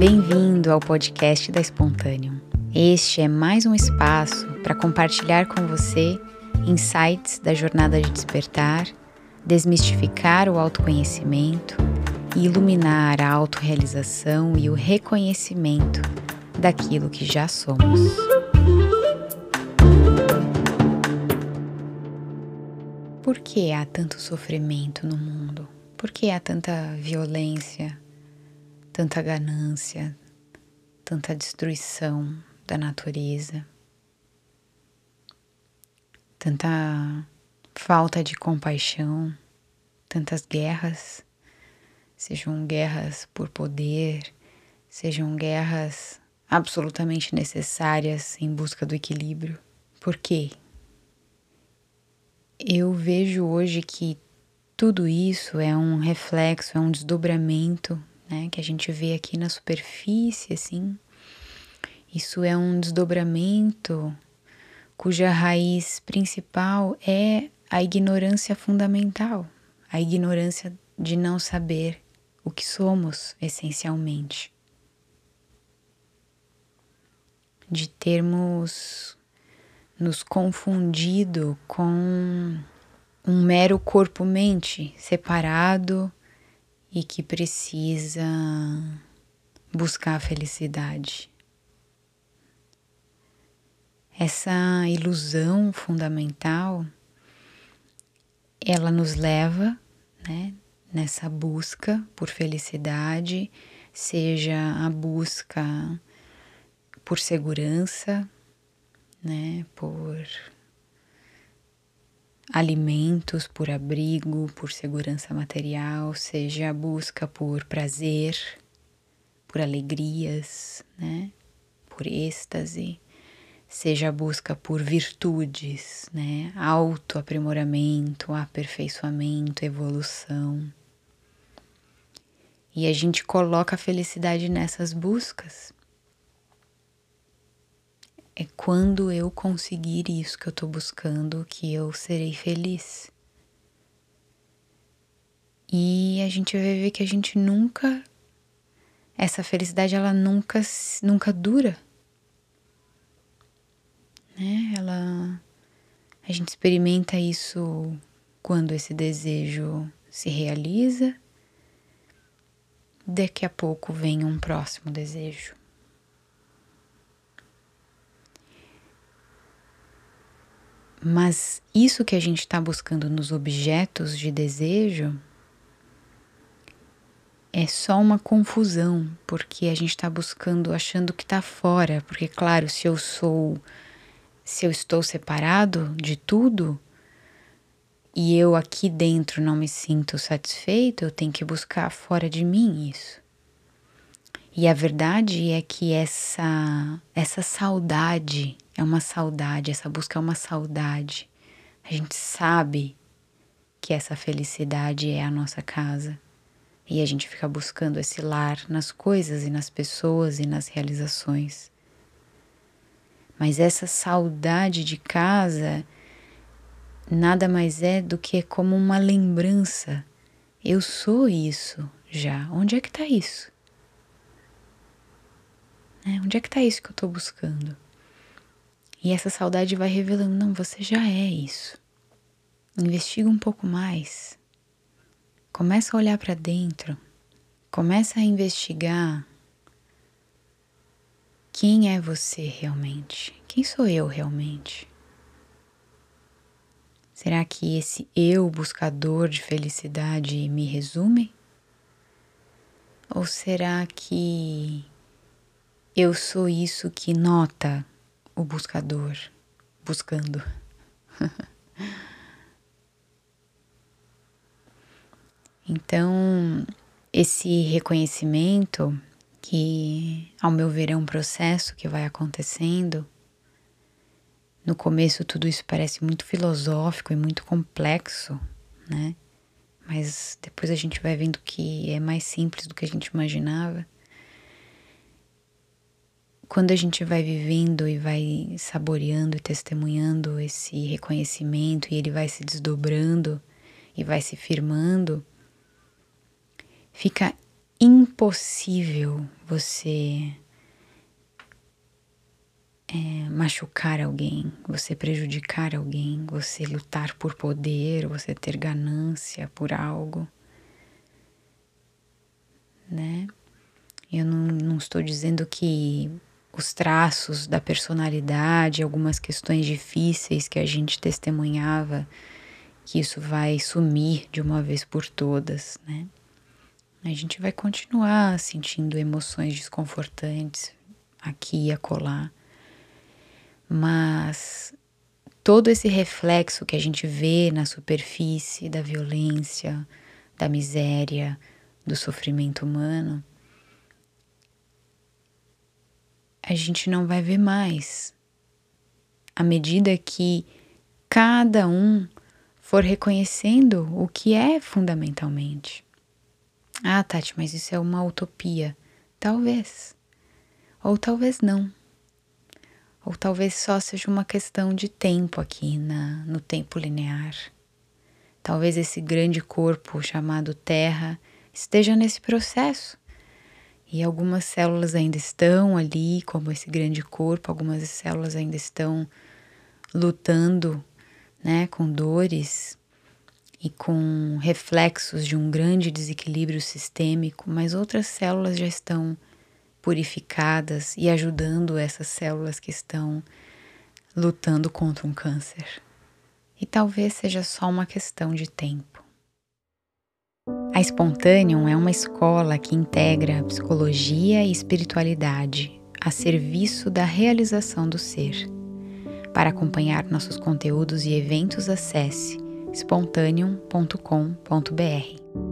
Bem-vindo ao podcast da Espontâneo. Este é mais um espaço para compartilhar com você insights da jornada de despertar, desmistificar o autoconhecimento e iluminar a autorrealização e o reconhecimento daquilo que já somos. Por que há tanto sofrimento no mundo? Por que há tanta violência, tanta ganância, tanta destruição da natureza, tanta falta de compaixão, tantas guerras, sejam guerras por poder, sejam guerras absolutamente necessárias em busca do equilíbrio. Por quê? Eu vejo hoje que tudo isso é um reflexo, é um desdobramento né, que a gente vê aqui na superfície, assim, isso é um desdobramento cuja raiz principal é a ignorância fundamental, a ignorância de não saber o que somos essencialmente. De termos nos confundido com um mero corpo-mente separado e que precisa buscar a felicidade. Essa ilusão fundamental, ela nos leva, né, nessa busca por felicidade, seja a busca por segurança, né, por alimentos, por abrigo, por segurança material, seja a busca por prazer, por alegrias, né? Por êxtase, seja a busca por virtudes, né? Autoaprimoramento, aperfeiçoamento, evolução. E a gente coloca a felicidade nessas buscas é quando eu conseguir isso que eu estou buscando que eu serei feliz. E a gente vai ver que a gente nunca essa felicidade ela nunca nunca dura. Né? Ela a gente experimenta isso quando esse desejo se realiza. Daqui a pouco vem um próximo desejo. Mas isso que a gente está buscando nos objetos de desejo é só uma confusão, porque a gente está buscando achando que está fora. Porque, claro, se eu sou, se eu estou separado de tudo e eu aqui dentro não me sinto satisfeito, eu tenho que buscar fora de mim isso. E a verdade é que essa essa saudade é uma saudade, essa busca é uma saudade. A gente sabe que essa felicidade é a nossa casa e a gente fica buscando esse lar nas coisas e nas pessoas e nas realizações. Mas essa saudade de casa nada mais é do que como uma lembrança. Eu sou isso já. Onde é que está isso? Né? Onde é que está isso que eu estou buscando? E essa saudade vai revelando: não, você já é isso. Investiga um pouco mais. Começa a olhar para dentro. Começa a investigar quem é você realmente? Quem sou eu realmente? Será que esse eu buscador de felicidade me resume? Ou será que eu sou isso que nota o buscador buscando. então, esse reconhecimento, que ao meu ver é um processo que vai acontecendo, no começo tudo isso parece muito filosófico e muito complexo, né? Mas depois a gente vai vendo que é mais simples do que a gente imaginava quando a gente vai vivendo e vai saboreando e testemunhando esse reconhecimento e ele vai se desdobrando e vai se firmando, fica impossível você é, machucar alguém, você prejudicar alguém, você lutar por poder, você ter ganância por algo, né? Eu não, não estou dizendo que os traços da personalidade, algumas questões difíceis que a gente testemunhava, que isso vai sumir de uma vez por todas, né? A gente vai continuar sentindo emoções desconfortantes aqui e acolá, mas todo esse reflexo que a gente vê na superfície da violência, da miséria, do sofrimento humano, a gente não vai ver mais. À medida que cada um for reconhecendo o que é fundamentalmente. Ah, Tati, mas isso é uma utopia. Talvez. Ou talvez não. Ou talvez só seja uma questão de tempo aqui na, no tempo linear. Talvez esse grande corpo chamado Terra esteja nesse processo. E algumas células ainda estão ali, como esse grande corpo, algumas células ainda estão lutando, né, com dores e com reflexos de um grande desequilíbrio sistêmico, mas outras células já estão purificadas e ajudando essas células que estão lutando contra um câncer. E talvez seja só uma questão de tempo. A é uma escola que integra psicologia e espiritualidade a serviço da realização do ser. Para acompanhar nossos conteúdos e eventos, acesse spontaneum.com.br.